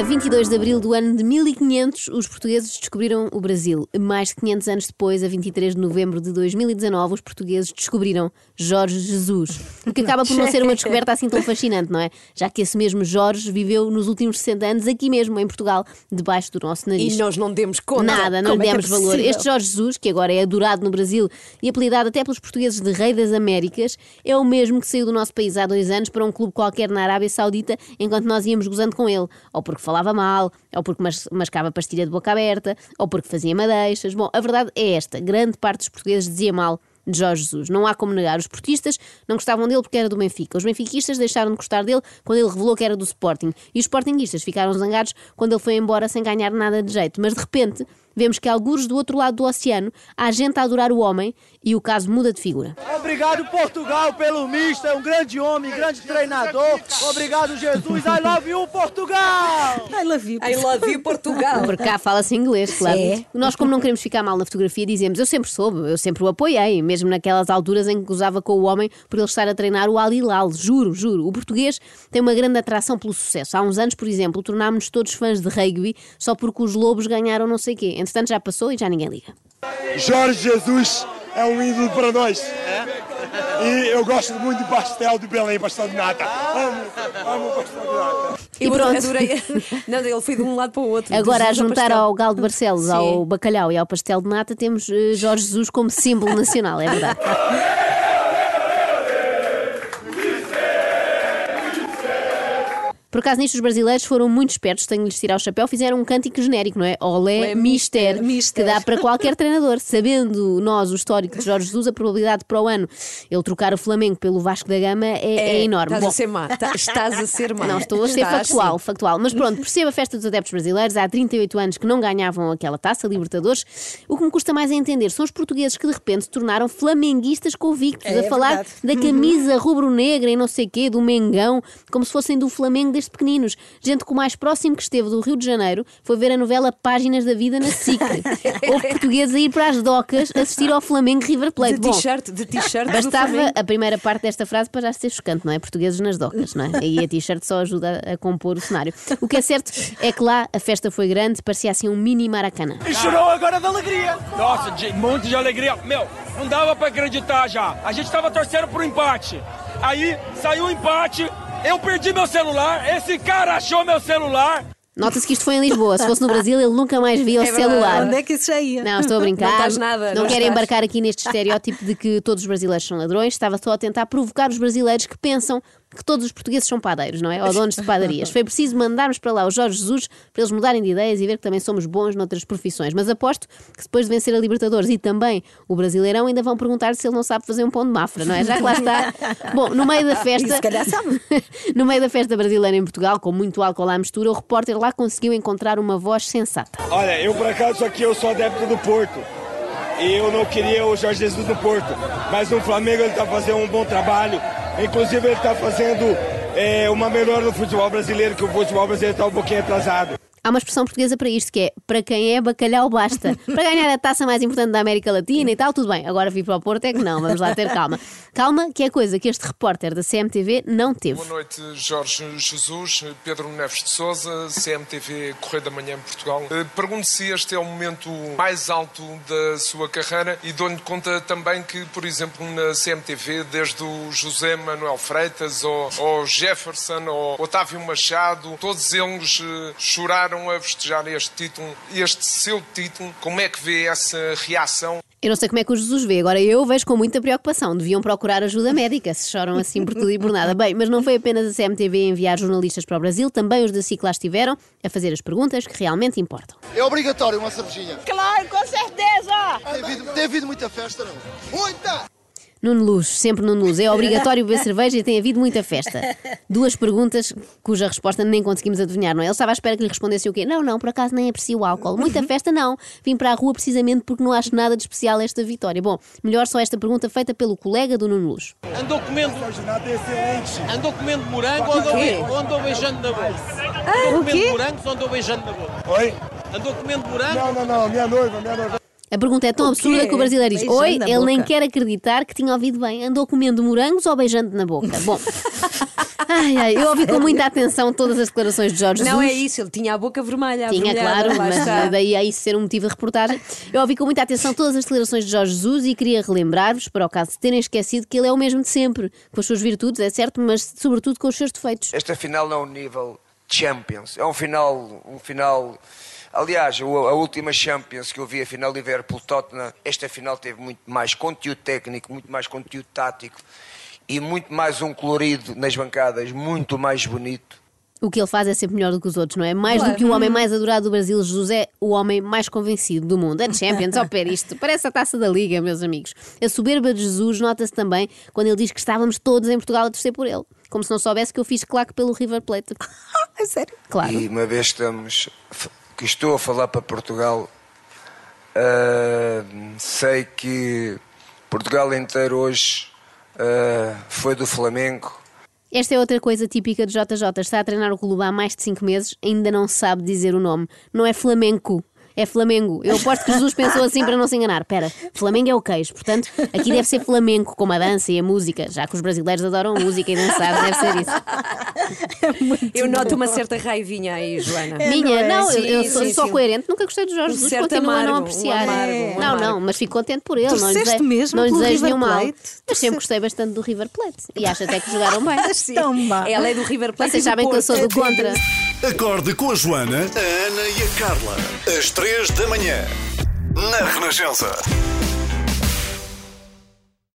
A 22 de abril do ano de 1500, os portugueses descobriram o Brasil. Mais de 500 anos depois, a 23 de novembro de 2019, os portugueses descobriram Jorge Jesus. O que acaba por não ser uma descoberta assim tão fascinante, não é? Já que esse mesmo Jorge viveu nos últimos 60 anos aqui mesmo, em Portugal, debaixo do nosso nariz. E nós não demos conta. Nada, não lhe Como é é demos valor. possível? Este Jorge Jesus, que agora é adorado no Brasil e apelidado até pelos portugueses de Rei das Américas, é o mesmo que saiu do nosso país há dois anos para um clube qualquer na Arábia Saudita, enquanto nós íamos gozando com ele. Ou porque falava mal, ou porque mas- mascava pastilha de boca aberta, ou porque fazia madeixas. Bom, a verdade é esta: grande parte dos portugueses dizia mal de Jorge Jesus. Não há como negar. Os portistas não gostavam dele porque era do Benfica. Os benfiquistas deixaram de gostar dele quando ele revelou que era do Sporting. E os sportinguistas ficaram zangados quando ele foi embora sem ganhar nada de jeito. Mas de repente vemos que, algures do outro lado do oceano, há gente a adorar o homem e o caso muda de figura. Obrigado, Portugal, pelo mister, um grande homem, grande treinador. Obrigado, Jesus. I love you, Portugal! I love you. I love you, Portugal. Por cá fala-se inglês, claro. É. Nós, como não queremos ficar mal na fotografia, dizemos eu sempre soube, eu sempre o apoiei, mesmo naquelas alturas em que gozava com o homem por ele estar a treinar o Al Hilal. Juro, juro. O português tem uma grande atração pelo sucesso. Há uns anos, por exemplo, tornámos-nos todos fãs de rugby só porque os lobos ganharam não sei quê. Entretanto, já passou e já ninguém liga. Jorge Jesus é um ídolo para nós. E eu gosto muito de pastel de Belém, pastel de nata. Amo, amo pastel de nata. Eu E pronto. adorei. Não, ele foi de um lado para o outro. Agora, a ao juntar pastel. ao galo de Barcelos, Sim. ao bacalhau e ao pastel de nata, temos eh, Jorge Jesus como símbolo nacional, é verdade. Por acaso, nisto, os brasileiros foram muito espertos, tenho de lhes tirar o chapéu, fizeram um cântico genérico, não é? Olé, Olé, mister, mister. que dá para qualquer treinador. Sabendo nós o histórico de Jorge Jesus, a probabilidade para o ano ele trocar o Flamengo pelo Vasco da Gama é, é enorme. Estás Bom, a ser má. Tá- Estás a ser má. não, estou a ser Estás, factual, sim. factual. Mas pronto, percebo a festa dos adeptos brasileiros. Há 38 anos que não ganhavam aquela taça, Libertadores. O que me custa mais a entender são os portugueses que de repente se tornaram flamenguistas convictos, É a falar verdade. da camisa rubro-negra e não sei quê, do Mengão, como se fossem do Flamengo desde pequeninos. Gente que o mais próximo que esteve do Rio de Janeiro foi ver a novela Páginas da Vida na SIC. Houve portugueses a ir para as docas assistir ao Flamengo River Plate. De t-shirt, de t-shirt. Bastava a primeira parte desta frase para já ser chocante, não é? Portugueses nas docas, não é? E a t-shirt só ajuda a compor o cenário. O que é certo é que lá a festa foi grande, parecia assim um mini maracanã. E chorou agora da alegria. Nossa, de, muito de alegria. Meu, não dava pra acreditar já. A gente tava torcendo pro empate. Aí saiu o empate, eu perdi meu celular, esse cara achou meu celular. Nota-se que isto foi em Lisboa. Se fosse no Brasil, ele nunca mais via o verdade. celular. Onde é que isso já ia? Não, estou a brincar. Não estás nada, Não não quero estás. embarcar aqui neste estereótipo de que todos os brasileiros são ladrões. Estava só a tentar provocar os brasileiros que pensam que todos os portugueses são padeiros, não é? Ou donos de padarias. Foi preciso mandarmos para lá o Jorge Jesus para eles mudarem de ideias e ver que também somos bons noutras profissões. Mas aposto que depois de vencer a Libertadores e também o Brasileirão ainda vão perguntar se ele não sabe fazer um pão de mafra, não é? Já que lá está. Bom, no meio da festa. Se calhar sabe. no meio da festa brasileira em Portugal, com muito álcool à mistura, o repórter lá conseguiu encontrar uma voz sensata. Olha, eu por acaso aqui eu sou adepto do Porto. E eu não queria o Jorge Jesus no Porto. Mas no Flamengo ele está fazendo um bom trabalho. Inclusive ele está fazendo é, uma melhora no futebol brasileiro, que o futebol brasileiro está um pouquinho atrasado. Há uma expressão portuguesa para isto que é para quem é bacalhau basta. Para ganhar a taça mais importante da América Latina e tal, tudo bem. Agora vir para o Porto é que não, vamos lá ter calma. Calma, que é coisa que este repórter da CMTV não teve. Boa noite, Jorge Jesus, Pedro Neves de Souza, CMTV Correio da Manhã em Portugal. Eh, Pergunto se este é o momento mais alto da sua carreira e dou-lhe conta também que, por exemplo, na CMTV, desde o José Manuel Freitas ou, ou Jefferson ou Otávio Machado, todos eles eh, choraram a festejar este título, este seu título. Como é que vê essa reação? Eu não sei como é que o Jesus vê, agora eu vejo com muita preocupação. Deviam procurar ajuda médica, se choram assim por tudo e por nada. Bem, mas não foi apenas a CMTV a enviar jornalistas para o Brasil, também os da SIC lá estiveram a fazer as perguntas que realmente importam. É obrigatório uma cervejinha. Claro, com certeza. Tem havido, tem havido muita festa, não? Muita! Nuno Luz, sempre Nuno Luz. É obrigatório beber cerveja e tem havido muita festa. Duas perguntas cuja resposta nem conseguimos adivinhar, não é? Ele estava à espera que lhe respondesse o quê? Não, não, por acaso nem aprecio o álcool. Muita festa, não. Vim para a rua precisamente porque não acho nada de especial esta vitória. Bom, melhor só esta pergunta feita pelo colega do Nuno Luz. Andou comendo, andou comendo morango ou andou, beijando na boca? Ah, Andou comendo morango ou andou beijando na boca? Oi? Andou comendo morango? Não, não, não, minha noiva, minha noiva. A pergunta é tão absurda que o brasileiro diz: Oi, ele nem quer acreditar que tinha ouvido bem. Andou comendo morangos ou beijando na boca? Bom, Ai, ai, eu ouvi com muita atenção todas as declarações de Jorge Não é Jesus. isso, ele tinha a boca vermelha. Tinha, claro, mas está. daí a isso ser um motivo de reportagem. Eu ouvi com muita atenção todas as declarações de Jorge Jesus e queria relembrar-vos, para o caso de terem esquecido, que ele é o mesmo de sempre, com as suas virtudes, é certo, mas sobretudo com os seus defeitos. Esta final não é um nível Champions, é um final, um final. Aliás, a última Champions que eu vi, a final Liverpool-Tottenham, esta final teve muito mais conteúdo técnico, muito mais conteúdo tático e muito mais um colorido nas bancadas, muito mais bonito. O que ele faz é sempre melhor do que os outros, não é? Mais Claro. do que o homem mais adorado do Brasil, Jesus é o homem mais convencido do mundo. É Champions, ao pé isto. Parece a taça da Liga, meus amigos. A soberba de Jesus nota-se também quando ele diz que estávamos todos em Portugal a torcer por ele. Como se não soubesse que eu fiz claque pelo River Plate. É sério? Claro. E uma vez estamos, que estou a falar para Portugal, ah, sei que Portugal inteiro hoje ah, foi do Flamengo. Esta é outra coisa típica de JJ. Está a treinar o clube há mais de 5 meses, ainda não sabe dizer o nome. Não é Flamengo. É Flamengo. Eu aposto que Jesus pensou assim para não se enganar. Espera, Flamengo é o queijo. Portanto, aqui deve ser flamenco, como a dança e a música. Já que os brasileiros adoram música e dançar, deve ser isso. Eu noto uma certa raivinha aí, Joana. Minha, não, eu, Sim, eu sou sim, só sim. coerente. Nunca gostei do Jorge Um Jesus, continuo a não amargo, um apreciar. amargo, um não, amargo. não, mas fico contente por ele. Não lhe desejo, mesmo não lhe desejo River nenhum mal. Plate? Mas sempre gostei bastante do River Plate. E acho até que jogaram bem. Ela é do River Plate. Vocês sabem que eu sou do contra. Acorde com a Joana, a Ana e a Carla. Às três da manhã. Na Renascença.